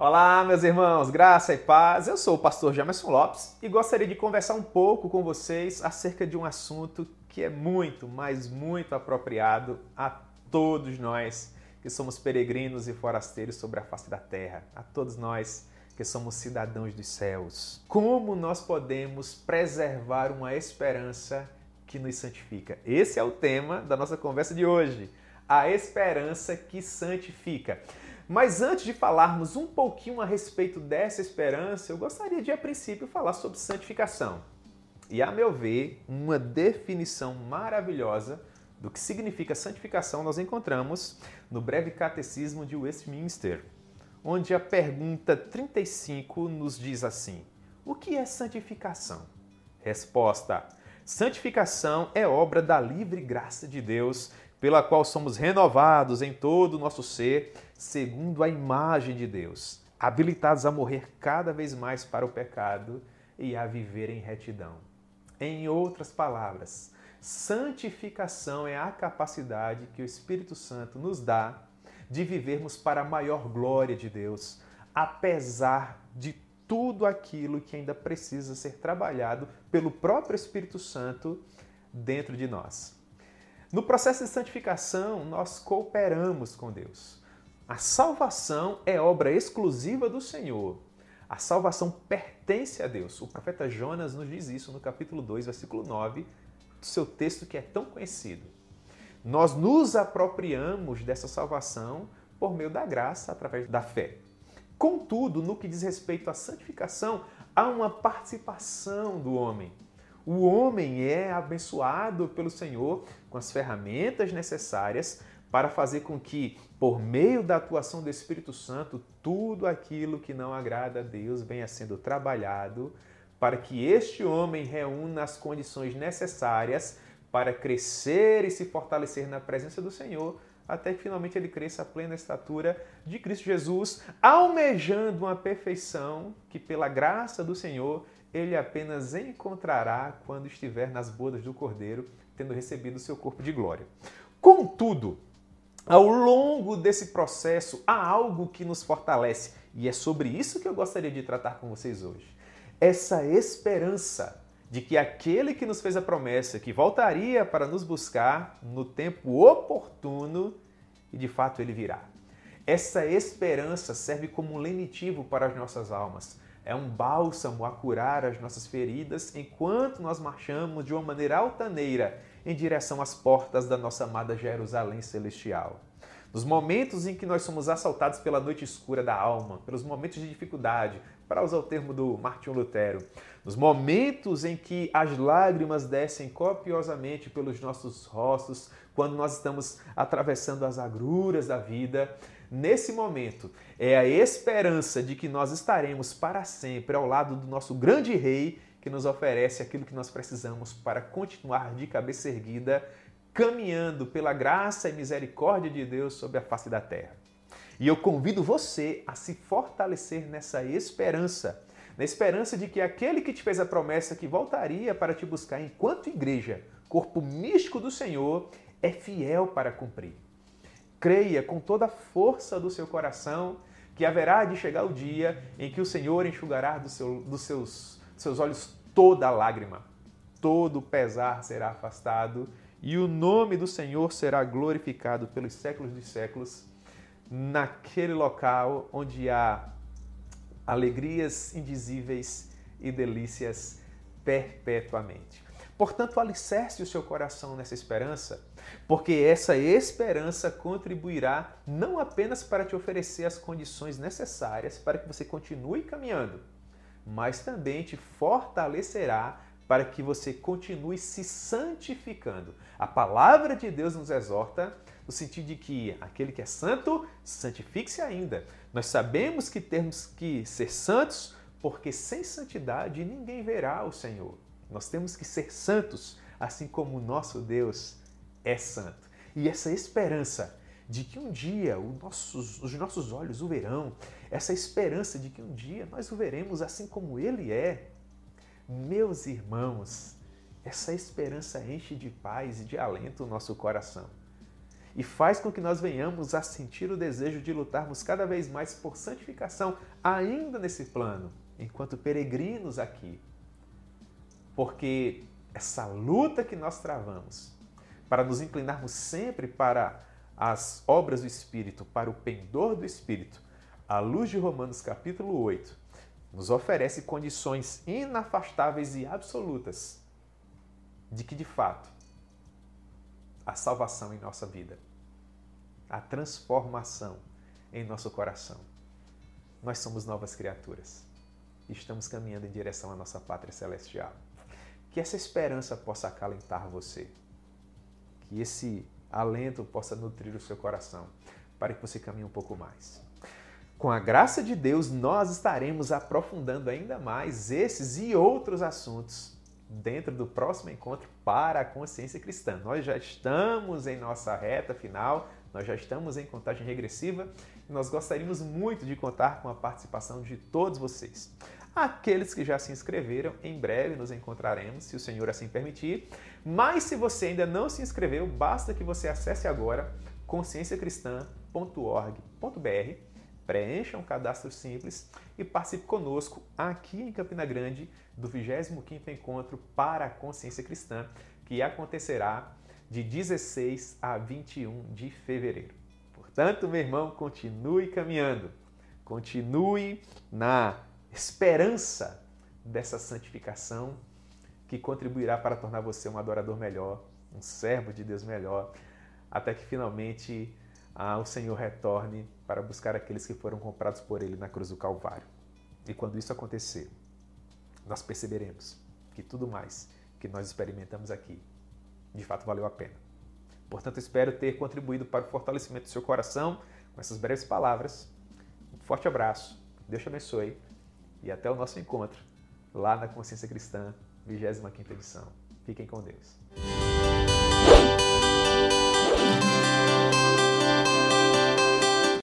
Olá, meus irmãos, graça e paz. Eu sou o pastor Jamerson Lopes e gostaria de conversar um pouco com vocês acerca de um assunto que é muito, mas muito apropriado a todos nós que somos peregrinos e forasteiros sobre a face da terra, a todos nós que somos cidadãos dos céus. Como nós podemos preservar uma esperança que nos santifica? Esse é o tema da nossa conversa de hoje. A esperança que santifica. Mas antes de falarmos um pouquinho a respeito dessa esperança, eu gostaria de, a princípio, falar sobre santificação. E, a meu ver, uma definição maravilhosa do que significa santificação nós encontramos no breve catecismo de Westminster, onde a pergunta 35 nos diz assim: O que é santificação? Resposta: Santificação é obra da livre graça de Deus, pela qual somos renovados em todo o nosso ser segundo a imagem de Deus, habilitados a morrer cada vez mais para o pecado e a viver em retidão. Em outras palavras, santificação é a capacidade que o Espírito Santo nos dá de vivermos para a maior glória de Deus, apesar de tudo aquilo que ainda precisa ser trabalhado pelo próprio Espírito Santo dentro de nós. No processo de santificação, nós cooperamos com Deus. A salvação é obra exclusiva do Senhor. A salvação pertence a Deus. O profeta Jonas nos diz isso no capítulo 2, versículo 9, do seu texto que é tão conhecido. Nós nos apropriamos dessa salvação por meio da graça, através da fé. Contudo, no que diz respeito à santificação, há uma participação do homem. O homem é abençoado pelo Senhor com as ferramentas necessárias para fazer com que, por meio da atuação do Espírito Santo, tudo aquilo que não agrada a Deus venha sendo trabalhado, para que este homem reúna as condições necessárias para crescer e se fortalecer na presença do Senhor, até que finalmente ele cresça a plena estatura de Cristo Jesus, almejando uma perfeição que, pela graça do Senhor, ele apenas encontrará quando estiver nas bodas do Cordeiro, tendo recebido seu corpo de glória. Contudo, ao longo desse processo, há algo que nos fortalece e é sobre isso que eu gostaria de tratar com vocês hoje. Essa esperança de que aquele que nos fez a promessa que voltaria para nos buscar no tempo oportuno e de fato ele virá. Essa esperança serve como um lenitivo para as nossas almas. É um bálsamo a curar as nossas feridas enquanto nós marchamos de uma maneira altaneira em direção às portas da nossa amada Jerusalém celestial. Nos momentos em que nós somos assaltados pela noite escura da alma, pelos momentos de dificuldade, para usar o termo do Martinho Lutero, nos momentos em que as lágrimas descem copiosamente pelos nossos rostos, quando nós estamos atravessando as agruras da vida, nesse momento é a esperança de que nós estaremos para sempre ao lado do nosso grande rei que nos oferece aquilo que nós precisamos para continuar de cabeça erguida, caminhando pela graça e misericórdia de Deus sobre a face da terra. E eu convido você a se fortalecer nessa esperança, na esperança de que aquele que te fez a promessa que voltaria para te buscar enquanto igreja, corpo místico do Senhor, é fiel para cumprir. Creia com toda a força do seu coração que haverá de chegar o dia em que o Senhor enxugará do seu, dos seus, seus olhos toda lágrima, todo pesar será afastado e o nome do Senhor será glorificado pelos séculos dos séculos naquele local onde há alegrias indizíveis e delícias perpetuamente. Portanto, alicerce o seu coração nessa esperança, porque essa esperança contribuirá não apenas para te oferecer as condições necessárias para que você continue caminhando, mas também te fortalecerá para que você continue se santificando. A palavra de Deus nos exorta no sentido de que aquele que é santo, santifique-se ainda. Nós sabemos que temos que ser santos, porque sem santidade ninguém verá o Senhor. Nós temos que ser santos, assim como o nosso Deus é santo. E essa esperança de que um dia nossos, os nossos olhos o verão, essa esperança de que um dia nós o veremos assim como ele é. Meus irmãos, essa esperança enche de paz e de alento o nosso coração. e faz com que nós venhamos a sentir o desejo de lutarmos cada vez mais por santificação, ainda nesse plano, enquanto peregrinos aqui. Porque essa luta que nós travamos para nos inclinarmos sempre para as obras do Espírito, para o pendor do Espírito, à luz de Romanos capítulo 8, nos oferece condições inafastáveis e absolutas de que, de fato, a salvação em nossa vida, a transformação em nosso coração, nós somos novas criaturas e estamos caminhando em direção à nossa pátria celestial. Que essa esperança possa acalentar você, que esse alento possa nutrir o seu coração, para que você caminhe um pouco mais. Com a graça de Deus, nós estaremos aprofundando ainda mais esses e outros assuntos dentro do próximo encontro para a consciência cristã. Nós já estamos em nossa reta final, nós já estamos em contagem regressiva e nós gostaríamos muito de contar com a participação de todos vocês. Aqueles que já se inscreveram, em breve nos encontraremos, se o Senhor assim permitir. Mas se você ainda não se inscreveu, basta que você acesse agora conscienciacristã.org.br, preencha um cadastro simples e participe conosco aqui em Campina Grande do 25º Encontro para a Consciência Cristã, que acontecerá de 16 a 21 de fevereiro. Portanto, meu irmão, continue caminhando, continue na esperança dessa santificação que contribuirá para tornar você um adorador melhor, um servo de Deus melhor, até que finalmente ah, o Senhor retorne para buscar aqueles que foram comprados por Ele na cruz do Calvário. E quando isso acontecer, nós perceberemos que tudo mais que nós experimentamos aqui, de fato valeu a pena. Portanto, espero ter contribuído para o fortalecimento do seu coração com essas breves palavras. Um forte abraço, Deus te abençoe e até o nosso encontro lá na Consciência Cristã, 25ª edição. Fiquem com Deus.